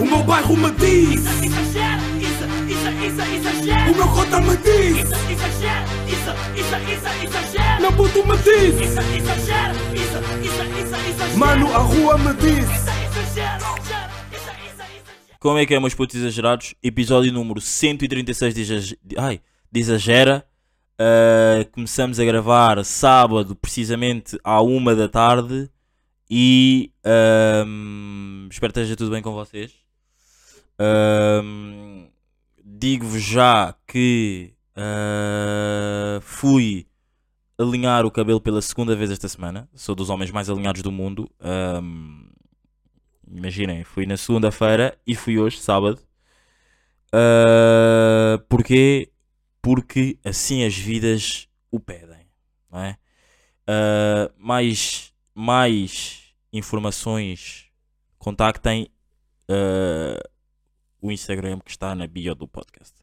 O meu bairro me diz Isso exagera, isso, isso, isso exagera. O meu cota me diz Isso exagera, isso, isso, isso. Meu puto me diz Isso isso, isso, isso. Mano, a rua me diz Isso exagera. Como é que é, meus putos exagerados? Episódio número 136 de, exag... Ai, de Exagera. Uh, começamos a gravar sábado, precisamente à uma da tarde. E um, espero que esteja tudo bem com vocês. Digo-vos já que uh, fui alinhar o cabelo pela segunda vez esta semana. Sou dos homens mais alinhados do mundo. Um, Imaginem, fui na segunda-feira e fui hoje, sábado. Uh, porquê? Porque assim as vidas o pedem. Não é? Uh, mais, mais informações, contactem uh, o Instagram que está na bio do podcast.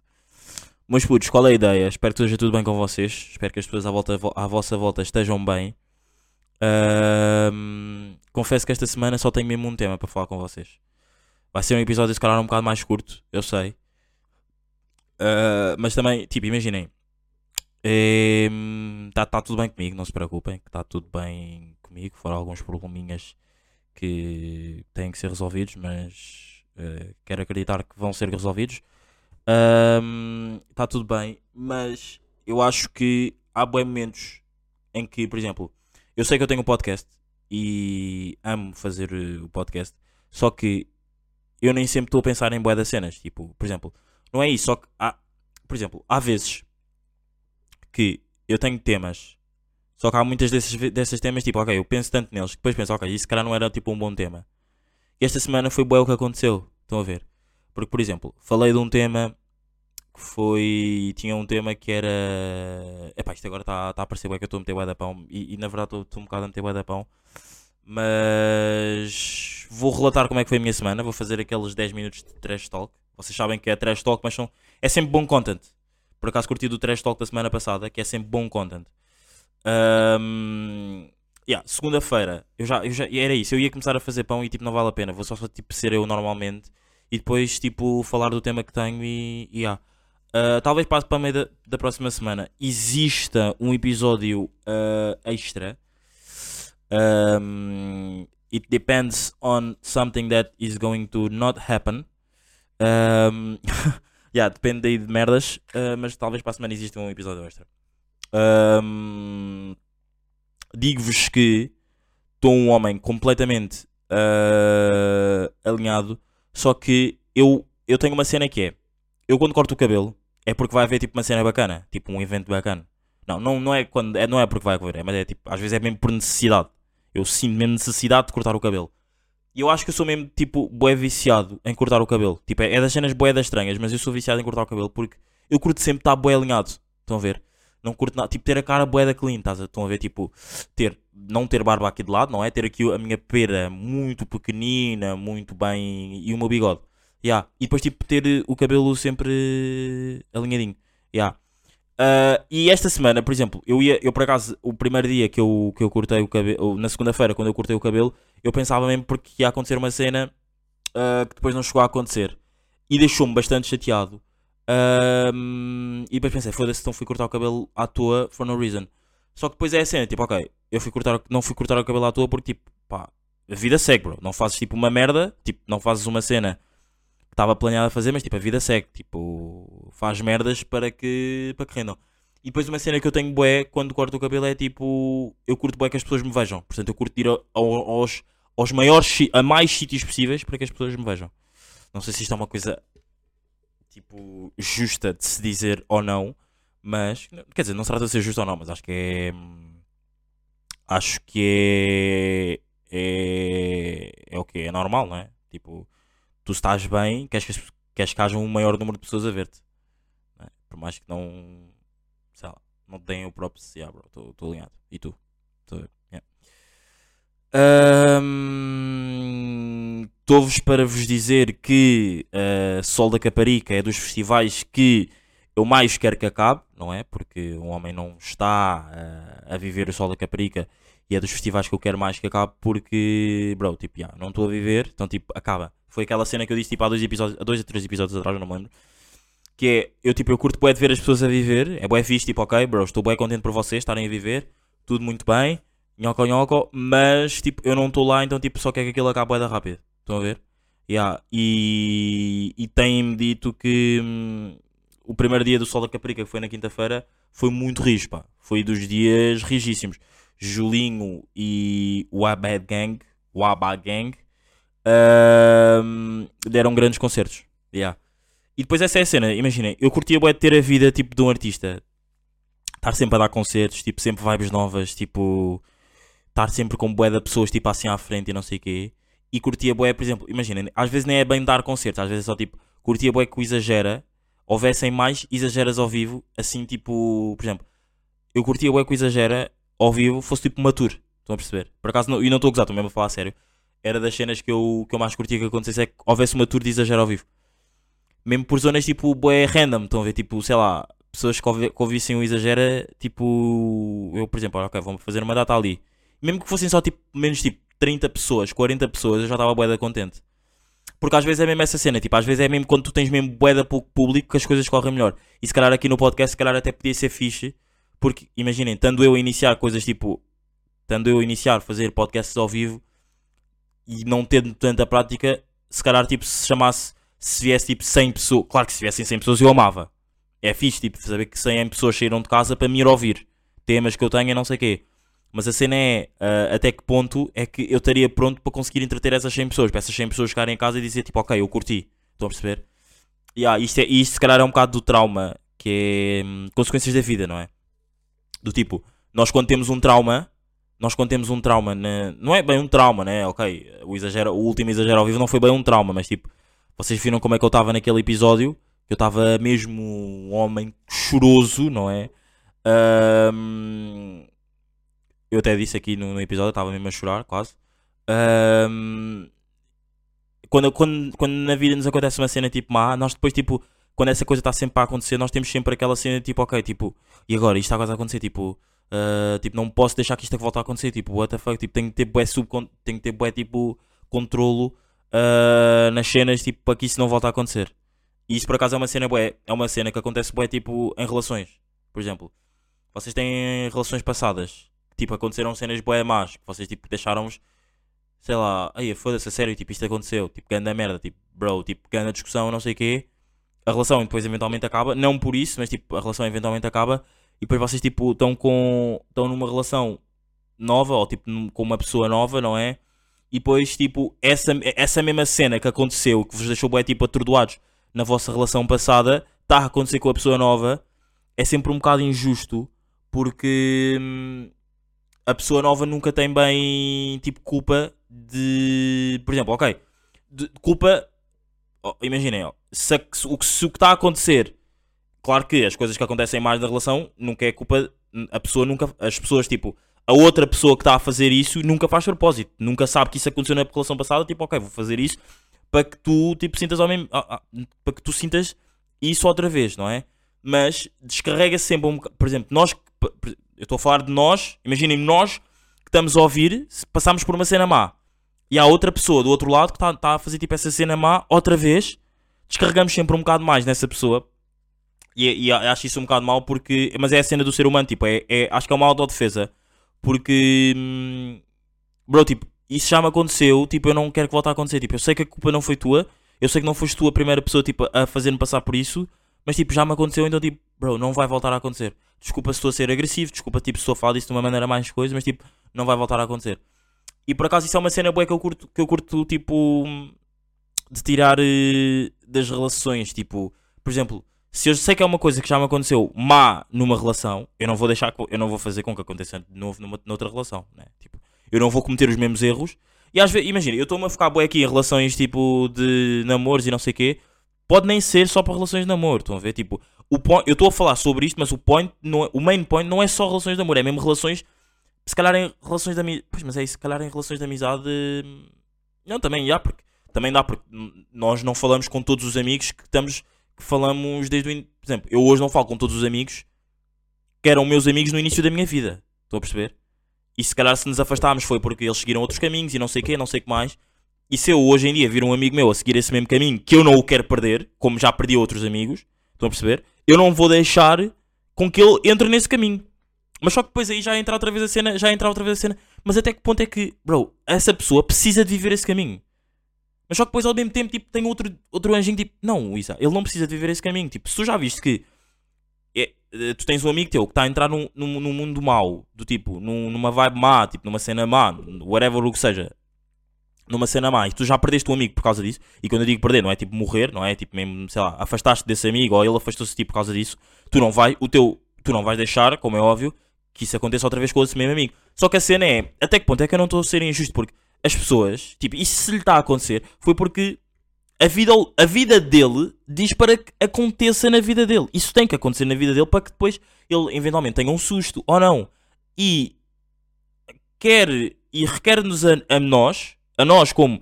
Meus putos, qual é a ideia? Espero que esteja tudo bem com vocês. Espero que as pessoas à, volta, à vossa volta estejam bem. Ahm, confesso que esta semana só tenho mesmo um tema para falar com vocês. Vai ser um episódio, se calhar, um bocado mais curto, eu sei. Ah, mas também, tipo, imaginem. Está tá tudo bem comigo, não se preocupem. Está tudo bem comigo. Foram alguns probleminhas que têm que ser resolvidos, mas ah, quero acreditar que vão ser resolvidos. Está tudo bem, mas eu acho que há bons momentos em que, por exemplo, eu sei que eu tenho um podcast e amo fazer eh, o podcast, só que eu nem sempre estou a pensar em boas das cenas. Tipo, por exemplo, não é isso, só que há, por exemplo, há vezes que eu tenho temas, só que há muitas desses, desses temas, tipo, ok, eu penso tanto neles que depois penso, ok, isso cara não era tipo um bom tema. E esta semana foi bué o que aconteceu, estão a ver? Porque, por exemplo, falei de um tema que foi. Tinha um tema que era. Epá, isto agora está tá a parecer bem que eu estou a meter bué da pão. E, e na verdade estou um bocado a meter bué da pão. Mas. Vou relatar como é que foi a minha semana. Vou fazer aqueles 10 minutos de trash talk. Vocês sabem que é trash talk, mas são, é sempre bom content. Por acaso curti do trash talk da semana passada, que é sempre bom content. Um, yeah, segunda-feira, eu já, eu já, era isso. Eu ia começar a fazer pão e tipo, não vale a pena. Vou só, só tipo, ser eu normalmente e depois tipo, falar do tema que tenho e. e yeah. Uh, talvez passe para meio da, da, próxima semana exista um episódio uh, extra. Um, it depends on something that is going to not happen. Um, yeah, depende aí de merdas, uh, mas talvez para a semana exista um episódio extra. Um, Digo-vos que estou um homem completamente alinhado, só que eu, eu tenho uma cena que é: eu quando corto o cabelo é porque vai haver tipo uma cena bacana, tipo um evento bacana. Não, não, não, é, quando, é, não é porque vai haver, é, mas é tipo, às vezes é mesmo por necessidade. Eu sinto mesmo necessidade de cortar o cabelo. E eu acho que eu sou mesmo tipo boé viciado em cortar o cabelo. Tipo, é, é das cenas boé das estranhas, mas eu sou viciado em cortar o cabelo porque eu curto sempre estar boé alinhado. Estão a ver? Não curto nada, tipo, ter a cara boé da clean, estás a, estão a ver? Tipo, ter, não ter barba aqui de lado, não é? Ter aqui a minha pera muito pequenina, muito bem, e o meu bigode. Yeah. E depois tipo ter o cabelo sempre alinhadinho. Yeah. Uh, e esta semana, por exemplo, eu ia, eu por acaso, o primeiro dia que eu, que eu cortei o cabelo, na segunda-feira, quando eu cortei o cabelo, eu pensava mesmo porque ia acontecer uma cena uh, que depois não chegou a acontecer. E deixou-me bastante chateado. Uh, e depois pensei, foda-se, então fui cortar o cabelo à toa for no reason. Só que depois é a cena, tipo, ok, eu fui cortar, não fui cortar o cabelo à toa porque, tipo, pá, a vida segue, bro. Não fazes tipo uma merda, tipo, não fazes uma cena estava planeado a fazer, mas tipo, a vida segue, tipo, faz merdas para que, para que rendam. E depois uma cena que eu tenho bué quando corto o cabelo é tipo, eu curto bué que as pessoas me vejam. Portanto, eu curto ir aos, aos maiores, a mais sítios possíveis para que as pessoas me vejam. Não sei se isto é uma coisa, tipo, justa de se dizer ou não, mas, quer dizer, não se trata de ser justo ou não, mas acho que é, acho que é, é, é o que? É normal, não é? Tipo, tu estás bem, queres que, queres que haja um maior número de pessoas a ver-te. É? Por mais que não. Sei lá, não tenham o próprio CA, bro. Estou alinhado. E tu? Estou a ver. Estou-vos para vos dizer que uh, Sol da Caparica é dos festivais que eu mais quero que acabe, não é? Porque um homem não está uh, a viver o Sol da Caparica e é dos festivais que eu quero mais que acabe porque, bro, tipo, yeah, não estou a viver, então tipo, acaba Foi aquela cena que eu disse tipo há dois episódios, há dois ou três episódios atrás, não me lembro. Que é, eu tipo, eu curto bué de ver as pessoas a viver, é bué fixe, tipo, ok, bro, estou bué contente por vocês estarem a viver, tudo muito bem, nhoco nhoco, mas tipo, eu não estou lá, então tipo, só quero que aquilo acabe bué da rápido. Estão a ver? Yeah. E, e têm-me dito que hum, o primeiro dia do Sol da Caprica, que foi na quinta-feira, foi muito rijo, pá. Foi dos dias rigíssimos. Julinho e o Abad Gang, o Abad Gang, hum, deram grandes concertos. Yeah. E depois essa é a cena, imaginem, eu curtia bué de ter a vida tipo de um artista. Estar sempre a dar concertos, tipo, sempre vibes novas, tipo, estar sempre com bué de pessoas tipo assim à frente e não sei o quê. E curtia bué, por exemplo, imaginem, às vezes nem é bem dar concertos, às vezes é só tipo, curtia bué que o exagera, houvessem mais exageras ao vivo, assim tipo, por exemplo, eu curtia bué que o exagera ao vivo fosse tipo uma tour, estão a perceber? Por acaso, não, e não estou a gozar, estou mesmo a falar a sério. Era das cenas que eu, que eu mais curtia que acontecesse é que houvesse uma tour de exagero ao vivo mesmo por zonas tipo bué random, estão a ver, tipo, sei lá, pessoas que, que ouvissem o exagera, tipo, eu por exemplo, ok, vamos fazer uma data ali, mesmo que fossem só tipo, menos tipo 30 pessoas, 40 pessoas, eu já estava bué da contente. Porque às vezes é mesmo essa cena, tipo, às vezes é mesmo quando tu tens mesmo bué da pouco público que as coisas correm melhor. E se calhar aqui no podcast, se calhar até podia ser fixe, porque imaginem, estando eu a iniciar coisas tipo, estando eu a iniciar fazer podcasts ao vivo e não tendo tanta prática, se calhar tipo, se chamasse se viesse tipo 100 pessoas, claro que se viessem 100 pessoas eu amava. É fixe, tipo, saber que 100 pessoas saíram de casa para me ir ouvir temas que eu tenho e não sei o quê. Mas a cena é uh, até que ponto é que eu estaria pronto para conseguir entreter essas 100 pessoas, para essas 100 pessoas ficarem em casa e dizer tipo, ok, eu curti. Estão a perceber? Yeah, isto, é, isto se calhar é um bocado do trauma, que é hum, consequências da vida, não é? Do tipo, nós quando temos um trauma, nós quando temos um trauma, na, não é bem um trauma, né? Ok, o, exagero, o último exagero ao vivo não foi bem um trauma, mas tipo, vocês viram como é que eu estava naquele episódio? Eu estava mesmo um homem choroso, não é? Um, eu até disse aqui no, no episódio, estava mesmo a chorar, quase. Um, quando, quando, quando na vida nos acontece uma cena tipo má, nós depois, tipo, quando essa coisa está sempre a acontecer, nós temos sempre aquela cena tipo, ok, tipo, e agora isto está quase a acontecer, tipo, uh, tipo, não posso deixar que isto volte a acontecer, tipo, what the fuck, tipo, tenho que ter bué, sub, tenho que ter bué, tipo, controlo uh, nas cenas, tipo, para que isso não volte a acontecer. E isso por acaso é uma cena bué, é uma cena que acontece bué, tipo, em relações. Por exemplo, vocês têm relações passadas, tipo, aconteceram cenas bué más, que vocês, tipo, deixaram-os, sei lá, aí foda-se, a sério, tipo, isto aconteceu, tipo, grande merda, tipo, bro, tipo, grande discussão, não sei o quê. A relação depois eventualmente acaba, não por isso, mas tipo, a relação eventualmente acaba e depois vocês tipo estão com estão numa relação nova ou tipo com uma pessoa nova, não é? e depois, tipo, essa, essa mesma cena que aconteceu, que vos deixou bem, tipo, atordoados na vossa relação passada, está a acontecer com a pessoa nova, é sempre um bocado injusto, porque hum, a pessoa nova nunca tem bem, tipo, culpa de... Por exemplo, ok, de, culpa... Oh, imaginem, oh, se, se, o que está a acontecer, claro que as coisas que acontecem mais na relação, nunca é culpa... A pessoa nunca... As pessoas, tipo a outra pessoa que está a fazer isso nunca faz propósito, nunca sabe que isso aconteceu na relação passada, tipo, ok, vou fazer isso para que tu tipo, sintas ah, ah, para que tu sintas isso outra vez, não é? Mas descarrega sempre um por exemplo, nós, eu estou a falar de nós, imaginem nós que estamos a ouvir, passamos por uma cena má e há outra pessoa do outro lado que está tá a fazer tipo essa cena má outra vez, descarregamos sempre um bocado mais nessa pessoa e, e acho isso um bocado mal porque, mas é a cena do ser humano, tipo, é, é acho que é uma autodefesa porque, hum, bro, tipo, isso já me aconteceu. Tipo, eu não quero que volte a acontecer. Tipo, eu sei que a culpa não foi tua. Eu sei que não foste tu a primeira pessoa, tipo, a fazer-me passar por isso. Mas, tipo, já me aconteceu. Então, tipo, bro, não vai voltar a acontecer. Desculpa se estou a ser agressivo. Desculpa, tipo, se estou a falar disso de uma maneira mais coisa. Mas, tipo, não vai voltar a acontecer. E por acaso, isso é uma cena boa que eu curto, que eu curto tipo, de tirar uh, das relações. Tipo, por exemplo se eu sei que é uma coisa que já me aconteceu má numa relação, eu não vou deixar eu não vou fazer com que aconteça de novo numa, noutra relação, né? Tipo, eu não vou cometer os mesmos erros. E às vezes, imagina, eu estou-me a ficar bem aqui em relações tipo de namoros e não sei o quê. Pode nem ser só para relações de namoro, estão a ver? Tipo, o point, eu estou a falar sobre isto, mas o point, não é, o main point não é só relações de amor, é mesmo relações, se calhar em relações de amizade, pois, mas é isso, se calhar em relações de amizade, não, também, já, porque, também dá, porque nós não falamos com todos os amigos que estamos que falamos desde o. In... Por exemplo, eu hoje não falo com todos os amigos que eram meus amigos no início da minha vida. Estão a perceber? E se calhar se nos afastámos foi porque eles seguiram outros caminhos e não sei o quê, não sei o que mais. E se eu hoje em dia vir um amigo meu a seguir esse mesmo caminho, que eu não o quero perder, como já perdi outros amigos, estão a perceber? Eu não vou deixar com que ele entre nesse caminho. Mas só que depois aí já entra outra vez a cena, já entra outra vez a cena. Mas até que ponto é que, bro, essa pessoa precisa de viver esse caminho? Mas só que depois ao mesmo tempo, tipo, tem outro, outro anjinho, tipo, não, Isa, ele não precisa de viver esse caminho. Tipo, se tu já viste que é, eh, tu tens um amigo teu que está a entrar num, num, num mundo mau, do tipo, num- numa vibe má, tipo, numa cena má, whatever o que seja, numa cena e tu já perdeste um amigo por causa disso, e quando eu digo perder, não é tipo morrer, não é tipo mesmo, sei lá, afastaste desse amigo, ou ele afastou-se de ti por causa disso, tu não vai, o teu, tu não vais deixar, como é óbvio, que isso aconteça outra vez com esse mesmo amigo. Só que a cena é, até que ponto é que eu não estou a ser injusto, porque as pessoas, tipo, isso se lhe está a acontecer, foi porque a vida, a vida dele diz para que aconteça na vida dele. Isso tem que acontecer na vida dele para que depois ele eventualmente tenha um susto ou não. E quer e requer-nos a, a nós, a nós como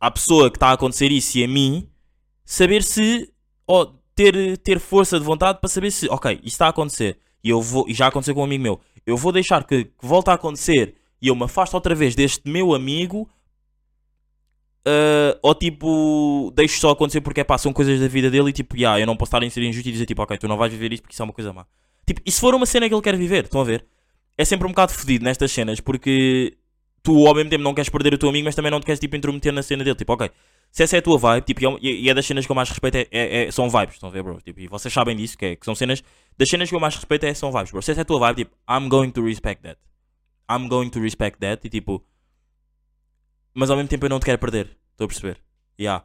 a pessoa que está a acontecer isso e a mim, saber se ou ter, ter força de vontade para saber se, ok, isto está a acontecer e eu vou, e já aconteceu com um amigo meu, eu vou deixar que, que volte a acontecer e eu me afasto outra vez deste meu amigo Uh, ou tipo, deixo só acontecer porque é pá, são coisas da vida dele e tipo, yeah, eu não posso estar a ser injusto e dizer tipo, ok, tu não vais viver isto porque isso é uma coisa má. Tipo, e se for uma cena que ele quer viver, estão a ver? É sempre um bocado fodido nestas cenas porque tu ao mesmo tempo não queres perder o teu amigo, mas também não te queres tipo intrometer na cena dele. Tipo, ok, se essa é a tua vibe, tipo, e é e é das cenas que eu mais respeito é, é- é- são vibes, estão a ver, bro? Tipo, e vocês sabem disso, que, é, que são cenas, das cenas que eu mais respeito é, são vibes, bro. Se essa é a tua vibe, tipo, I'm going to respect that. I'm going to respect that e tipo, mas ao mesmo tempo eu não te quero perder, estou a perceber? Yeah.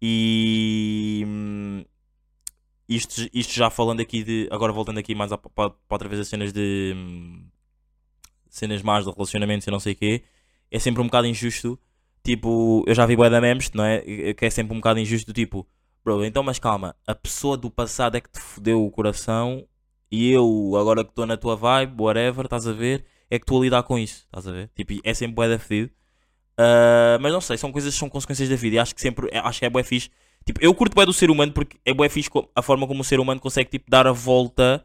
E hum, isto, isto já falando aqui de. Agora voltando aqui mais a- para, para outra vez as cenas de. hum, cenas más de relacionamentos e não sei o quê. É sempre um bocado injusto. Tipo, eu já vi bué da memes, não é? Que é sempre um bocado injusto do tipo, bro, então mas calma, a pessoa do passado é que te fodeu o coração e eu, agora que estou na tua vibe, whatever, estás a ver, é que estou a lidar com isso, estás a ver? Tipo, é sempre bué da fedido. Ah, mas não sei, são coisas são consequências da vida e acho que sempre, é- acho que é bué fixe. Tipo, eu curto bué do ser humano porque é bué fixe a forma como o ser humano consegue tipo dar a volta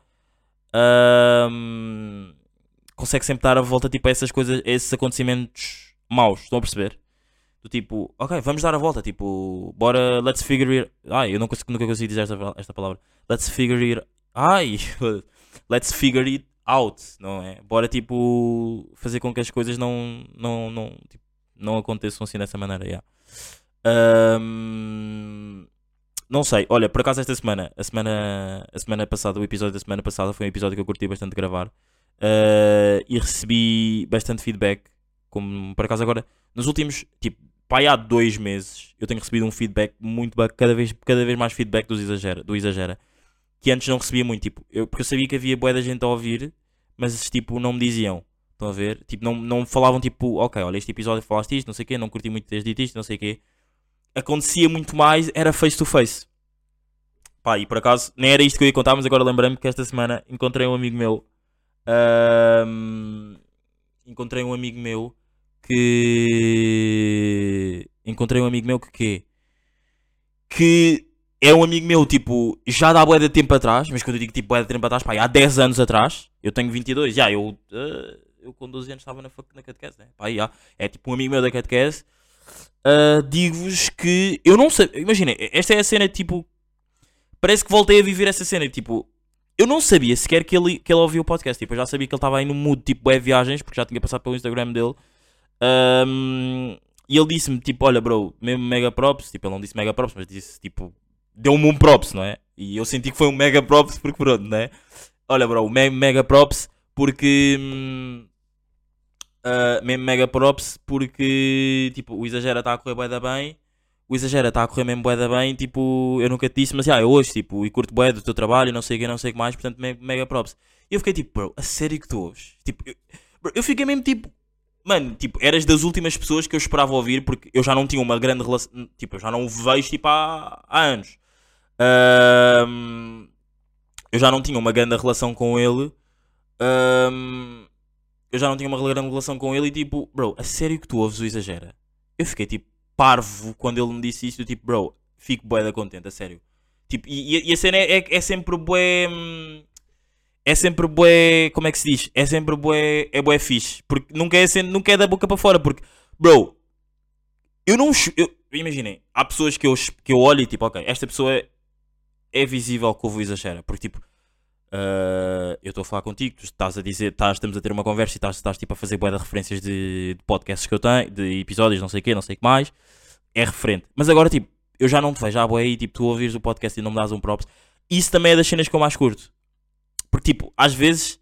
ahm, consegue sempre dar a volta tipo a essas coisas, a esses acontecimentos maus, estão a perceber? Do tipo, ok, vamos dar a volta, tipo, bora, let's figure it. Ai, eu não consigo, nunca consigo dizer esta, esta palavra. Let's figure it. Ai, let's figure it out, não é? Bora, tipo, fazer com que as coisas não, não, não, tipo, não aconteçam assim dessa maneira, yeah. Ahm, não sei, olha, por acaso esta semana, a semana, a semana passada, o episódio da semana passada foi um episódio que eu curti bastante gravar ah, e recebi bastante feedback. Como por acaso agora, nos últimos, tipo, pá, há dois meses, eu tenho recebido um feedback muito cada vez, cada vez mais feedback dos exagera, do exagera, que antes não recebia muito, tipo, eu, porque eu sabia que havia boa da gente a ouvir, mas tipo, não me diziam. Estão a ver? Tipo, não, não falavam tipo, ok, olha, este episódio falaste isto, não sei o quê, não curti muito teres dito isto, não sei o quê. Acontecia muito mais, era face to face. Pá, e por acaso, nem era isto que eu ia contar, mas agora lembrei-me que esta semana encontrei um amigo meu. Encontrei um amigo meu que. Encontrei um amigo meu que quê? Que é um amigo meu, tipo, já dá bué de tempo atrás, mas quando eu digo tipo bué de tempo atrás, pá, há 10 anos atrás, eu tenho 22, já, eu, eh, eu com 12 anos estava na, na catequese, né? Pá, já, é tipo um amigo meu da catequese, ah, digo-vos que eu não sei, imagina, esta é a cena, tipo, parece que voltei a viver essa cena, tipo, eu não sabia sequer que ele, que ele ouvia o podcast, tipo, eu já sabia que ele estava aí no mood, tipo, bué viagens, porque já tinha passado pelo Instagram dele, Ahm, e ele disse-me, tipo, olha, bro, mesmo mega props, tipo, ele não disse mega props, mas disse, tipo, deu-me um props, não é? E eu senti que foi um mega props porque pronto, não é? Olha, bro, me- mega props porque. hum, ah, mesmo mega props porque, tipo, o Exagera está a correr bem. O Exagera está a correr mesmo bué da bem. Tipo, eu nunca te disse, mas ah, eu hoje, tipo, e curto bué do teu trabalho, não sei o que, não sei o que mais. Portanto, me- mega props. E eu fiquei tipo, bro, a sério que tu ouves? Tipo, eu, bro, eu fiquei mesmo tipo. Mano, tipo, eras das últimas pessoas que eu esperava ouvir porque eu já não tinha uma grande relação. Tipo, eu já não o vejo tipo há, há anos. Ahm, eu já não tinha uma grande relação com ele. Ahm, eu já não tinha uma grande relação com ele e tipo, bro, a sério que tu ouves o exagera? Eu fiquei tipo parvo quando ele me disse isto, tipo, bro, fico bué da contente, a sério. Tipo, e, e- a cena é, é, é sempre bué. hum, É sempre bué. Como é que se diz? É sempre bué. É bué fixe. Porque nunca é, sen- nunca é da boca para fora. Porque, bro, Eu não. Eu, imaginem, há pessoas que eu, que eu olho e tipo, ok, esta pessoa é, é visível que houve o exagera. Porque tipo, ah, eu estou a falar contigo, tu estás a dizer, estás, estamos a ter uma conversa e estás, estás tipo a fazer boa de referências de, de podcasts que eu tenho, de episódios, não sei o quê, não sei o que mais. É referente. Mas agora, tipo, eu já não te vejo à boa aí, tipo, tu ouvires o podcast e não me dás um props. Isso também é das cenas que eu mais curto. Porque, tipo, às vezes,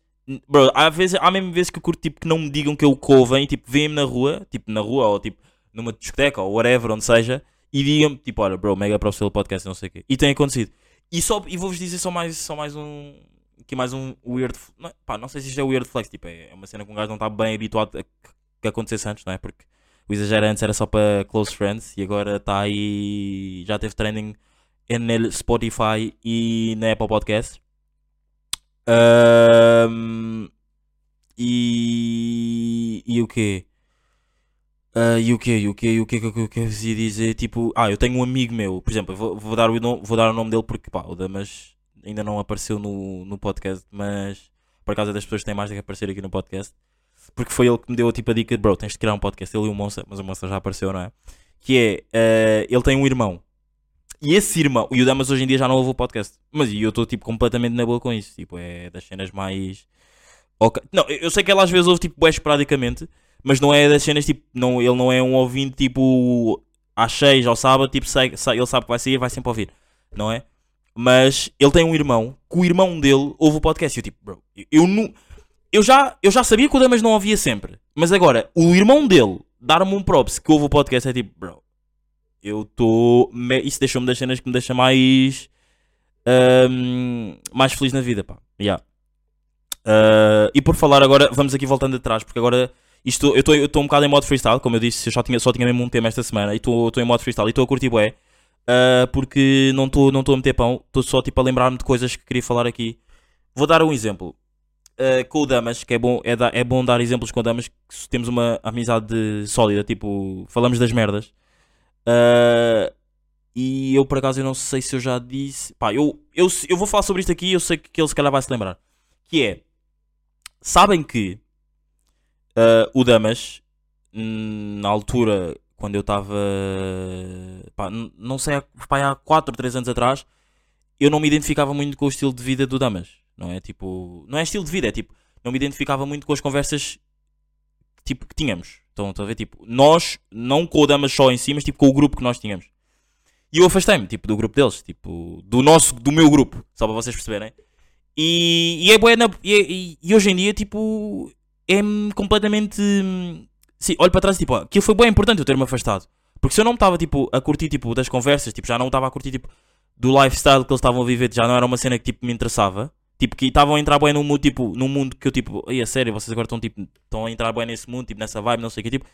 bro, há, vezes, há mesmo vezes que eu curto, tipo, que não me digam que eu couvem tipo, veem-me na rua, tipo, na rua ou, tipo, numa discoteca ou whatever, onde seja, e digam-me, tipo, olha, bro, mega props pelo podcast, não sei o quê. E tem acontecido. E, só, e vou-vos dizer só mais, só mais um, aqui mais um weird, não, pá, não sei se isto é weird flex, tipo, é uma cena que um gajo não está bem habituado a que, acontecesse antes, não é? Porque o exagero antes era só para close friends e agora está aí, já teve trending no Spotify e na Apple Podcast. Ahm, e, e o quê? Ah, e o quê? E o quê? E o que eu que quero dizer? Tipo, ah, eu tenho um amigo meu, por exemplo, vou, vou dar, o, nome- vou dar o nome dele porque, pá, o Damas ainda não apareceu no, no podcast, mas por causa das pessoas que têm mais de que aparecer aqui no podcast, porque foi ele que me deu tipo a dica de, bro, tens de criar um podcast, ele e o Monça, mas o Monça já apareceu, não é? Que é, ah, ele tem um irmão, e esse irmão, e o Damas hoje em dia já não ouve o podcast, mas eu estou tipo completamente na boa com isso, tipo, é das cenas mais. Ok. Não, eu sei que ela às vezes ouve tipo bué esporadicamente, mas não é das cenas tipo, não, ele não é um ouvinte tipo às 6 ao sábado, tipo, sai, sai- ele sabe que vai sair, vai sempre ouvir, não é? Mas ele tem um irmão, que o irmão dele ouve o podcast, e eu tipo, bro, eu, eu não. Eu já, eu já sabia que o Damas não ouvia sempre, mas agora, o irmão dele dar-me um props que ouve o podcast é tipo, bro, eu estou. Isso deixou-me das cenas que me deixa mais. ahm, mais feliz na vida, pá. Yeah. Ah, e por falar agora, vamos aqui voltando atrás, porque agora isto, eu estou um bocado em modo freestyle, como eu disse, eu só tinha, só tinha mesmo um tema esta semana e estou em modo freestyle e estou a curtir bué, ah, porque não estou não a meter pão, estou só tipo a lembrar-me de coisas que queria falar aqui. Vou dar um exemplo. Ah, com o Damas, que é bom, é, da- é bom dar exemplos com o Damas, que temos uma amizade sólida, tipo, falamos das merdas. Ah, e eu por acaso eu não sei se eu já disse. Pá, eu, eu, eu vou falar sobre isto aqui eu sei que ele se calhar vai se lembrar. Que é. Sabem que ah, o Damas, na altura, quando eu estava. Não sei, pá, há 4 ou 3 anos atrás, eu não me identificava muito com o estilo de vida do Damas. Não é tipo. Não é estilo de vida, é tipo. Não me identificava muito com as conversas tipo, que tínhamos. Estão, a ver? Tipo, nós, não com o Damas só em si, mas tipo com o grupo que nós tínhamos. E eu afastei-me, tipo, do grupo deles, tipo, do nosso, do meu grupo, só para vocês perceberem. E, e é na- e, e- e hoje em dia, tipo, é completamente. hum, Sim, olho para trás e tipo, aquilo foi bem importante eu ter-me afastado. Porque se eu não estava, tipo, a curtir, tipo, das conversas, tipo, já não estava a curtir, tipo, do lifestyle que eles estavam a viver, já não era uma cena que, tipo, me interessava. Tipo, que estavam a entrar bem num mundo, tipo, num mundo que eu, tipo, ai, a sério, vocês agora estão, tipo, estão a entrar bem nesse mundo, tipo, nessa vibe, não sei o que, tipo,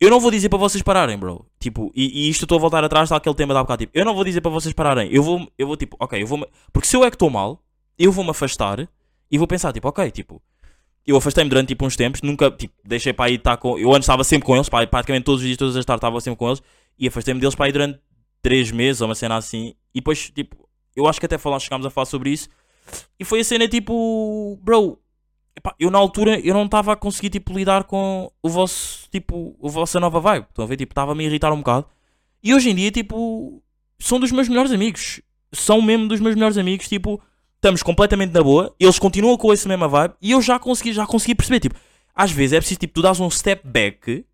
eu não vou dizer para vocês pararem, bro. Tipo, e, e isto estou a voltar atrás daquele tema da bocado. Tipo, eu não vou dizer para vocês pararem. Eu vou, eu vou tipo, ok, eu vou. Porque se eu é que estou mal, eu vou me afastar e vou pensar, tipo, ok, tipo, eu afastei-me durante tipo uns tempos, nunca, tipo, deixei para aí estar com. Eu antes estava sempre com eles, pá, praticamente todos os dias, todas as tardes estava sempre com eles e afastei-me deles para aí durante 3 meses ou uma cena assim. E depois, tipo, eu acho que até falar, chegámos a falar sobre isso e foi a cena tipo, bro, epá, eu na altura eu não estava a conseguir tipo lidar com o vosso tipo a vossa nova vibe. Estão a ver? Tipo, estava-me a irritar um bocado. E hoje em dia, tipo, são dos meus melhores amigos. São mesmo dos meus melhores amigos, tipo, estamos completamente na boa, eles continuam com esse mesma vibe e eu já consegui, já consegui perceber, tipo, às vezes é preciso, tipo, tu dás um step back.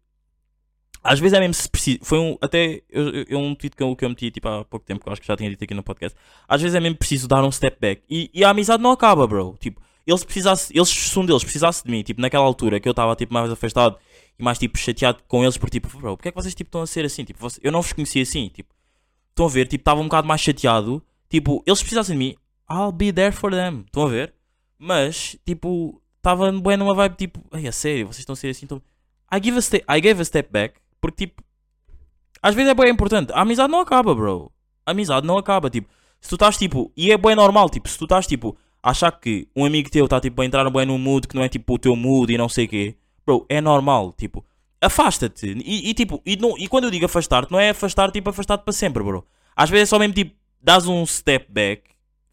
Às vezes é mesmo se preciso. Foi um. Até. Eu, eu- um tweet que eu, que eu meti tipo, há pouco tempo, que eu acho que já tinha dito aqui no podcast. Às vezes é mesmo preciso dar um step back. E, e a amizade não acaba, bro. Tipo, eles precisassem. Eles, se um deles precisasse de mim, tipo, naquela altura que eu estava tipo, mais afastado e mais tipo chateado com eles, por tipo, bro, porque é que vocês tipo, estão a ser assim? Tipo, você- eu não vos conhecia assim. Tipo, estão a ver? Tipo, estava um bocado mais chateado. Tipo, eles precisassem de mim, I'll be there for them. Estão a ver? Mas, tipo, estava bem numa vibe tipo, ai, a sério, vocês estão a ser assim. Então, I, give a ste- I gave a step back, porque tipo, às vezes é bem importante. A amizade não acaba, bro. A amizade não acaba. Tipo, se tu estás tipo, e é bem normal, tipo, se tu estás tipo, a achar que um amigo teu está tipo a entrar bem num mood que não é tipo o teu mood e não sei o quê, bro, é normal. Tipo, afasta-te. E, e, tipo, e, não, e quando eu digo afastar-te, não é afastar tipo afastar-te para sempre, bro. Às vezes é só mesmo tipo, dás um step back,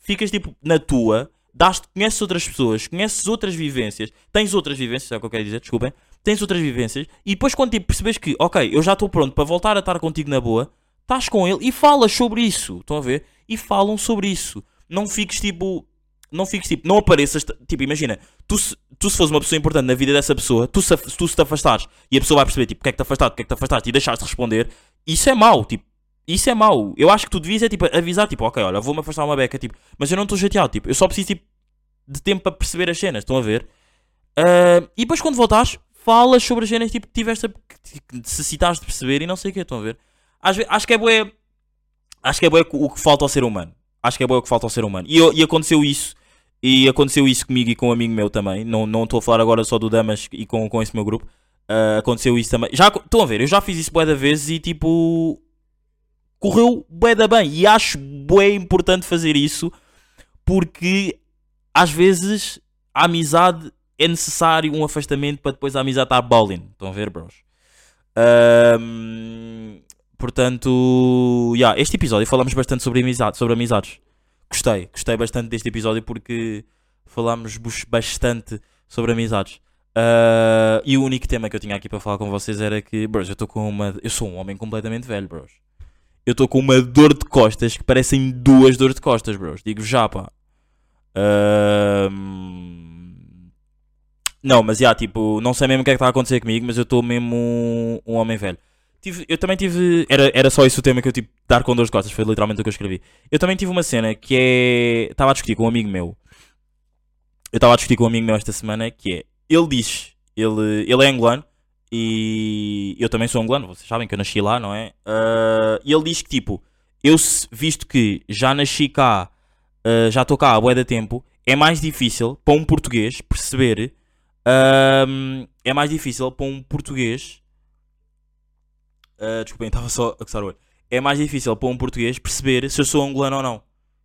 ficas tipo na tua, das conheces outras pessoas, conheces outras vivências, tens outras vivências, é o que eu quero dizer, desculpem. tens outras vivências, e depois quando tipo, percebes que, ok, eu já estou pronto para voltar a estar contigo na boa, estás com ele e falas sobre isso. Estão a ver? E falam sobre isso. Não fiques tipo. Não fiques tipo. Não apareças. Tipo, imagina. Tu se, tu se fores uma pessoa importante na vida dessa pessoa, tu se, tu se te afastares e a pessoa vai perceber tipo, porque é que te afastaste, porque é que te afastaste e deixaste de responder, isso é mau. Tipo, isso é mau. Eu acho que tu devias é tipo avisar, tipo, ok, olha, vou-me afastar uma beca, tipo, mas eu não estou chateado, tipo, eu só preciso tipo, de tempo para perceber as cenas, estão a ver? Ah, e depois quando voltares, falas sobre as cenas tipo, que tiveste que necessitaste de perceber e não sei o que, estão a ver? Às ve- acho que é bué. Acho que é bué o que falta ao ser humano. Acho que é bué o que falta ao ser humano. E, e aconteceu isso. E aconteceu isso comigo e com um amigo meu também. Não estou a falar agora só do Damas e com, com esse meu grupo. Ah, aconteceu isso também. Já, estão a ver, eu já fiz isso bué da vezes e tipo. Correu bué da bem. E acho bué importante fazer isso porque às vezes a amizade é necessário um afastamento para depois a amizade estar bowling. Estão a ver, bros? Ahm, portanto, yeah, este episódio falamos bastante sobre, amizade, sobre amizades. Gostei, gostei bastante deste episódio porque falámos bastante sobre amizades. Ah, e o único tema que eu tinha aqui para falar com vocês era que, bros, eu estou com uma. Eu sou um homem completamente velho, bros. Eu estou com uma dor de costas que parecem duas dores de costas, bros. Digo já, pá. Ahm, Não, mas já, tipo, não sei mesmo o que é que está a acontecer comigo, mas eu estou mesmo um, um homem velho. Tive- eu também tive. Era, era só isso o tema que eu tive de dar com dores de costas, foi literalmente o que eu escrevi. Eu também tive uma cena que é. Estava a discutir com um amigo meu. Eu estava a discutir com um amigo meu esta semana que é. Ele diz. Ele, ele é angolano. E eu também sou angolano, vocês sabem que eu nasci lá, não é? Ah, e ele diz que tipo, eu visto que já nasci cá, ah, já estou cá há bué de tempo, é mais difícil para um português perceber. ahm, é mais difícil para um português. ah, desculpem, estava só a coçar o olho. É mais difícil para um português perceber se eu sou angolano ou não.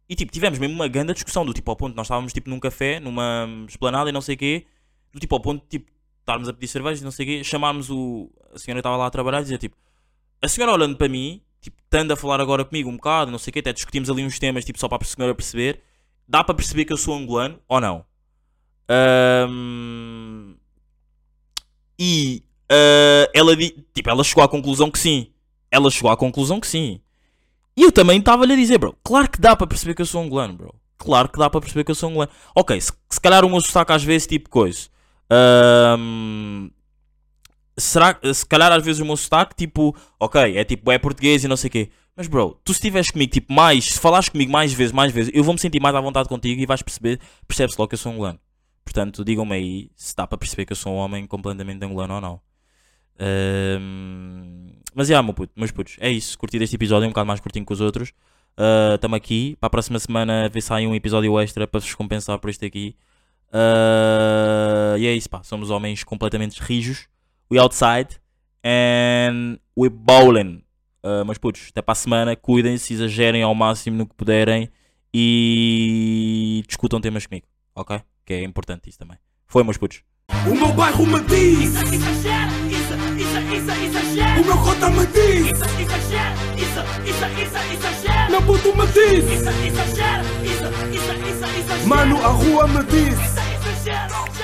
E tipo, tivemos mesmo uma grande discussão do tipo ao ponto, nós estávamos tipo num café, numa esplanada e não sei o quê, do tipo ao ponto tipo, estarmos a pedir cerveja não sei o quê, chamámos o. A senhora estava lá a trabalhar e dizia tipo, a senhora olhando para mim, tipo, estando a falar agora comigo um bocado, não sei o quê, até discutimos ali uns temas tipo só para a senhora perceber, dá para perceber que eu sou angolano ou não? Ahm, E ah, ela, tipo, ela chegou à conclusão que sim. Ela chegou à conclusão que sim. E eu também estava-lhe a dizer, bro, claro que dá para perceber que eu sou angolano, bro. Claro que dá para perceber que eu sou angolano. Ok, se, se calhar o meu sotaque às vezes, tipo coisa. Ahm, será se calhar às vezes o meu sotaque, tipo, ok, é tipo, é português e não sei o quê. Mas, bro, tu se estiveres comigo, tipo, mais, se falares comigo mais vezes, mais vezes, eu vou me sentir mais à vontade contigo e vais perceber, percebes logo que eu sou angolano. Portanto, digam-me aí se dá para perceber que eu sou um homem completamente angolano ou não. Ahm, mas, já, meu puto, meus putos, é isso. Curti deste episódio, um bocado mais curtinho que os outros. Estamos aqui, para a próxima semana ver se sai um episódio extra para vos compensar por este aqui. Ah, e é isso, pá. Somos homens completamente rijos. We outside and we bowling. Uh, mas putos, até para a semana, cuidem-se, exagerem ao máximo no que puderem e discutam temas comigo, ok? Que é importante isso também. Foi, meus putos. O meu bairro me diz, Exagera, isso, isso, isso, exagera. o meu cota me diz, isso, isso, isso, exagera. Meu puto me Isso, exagera, isso, isso, isso, exagera. mano, a rua me. Isso, exagera.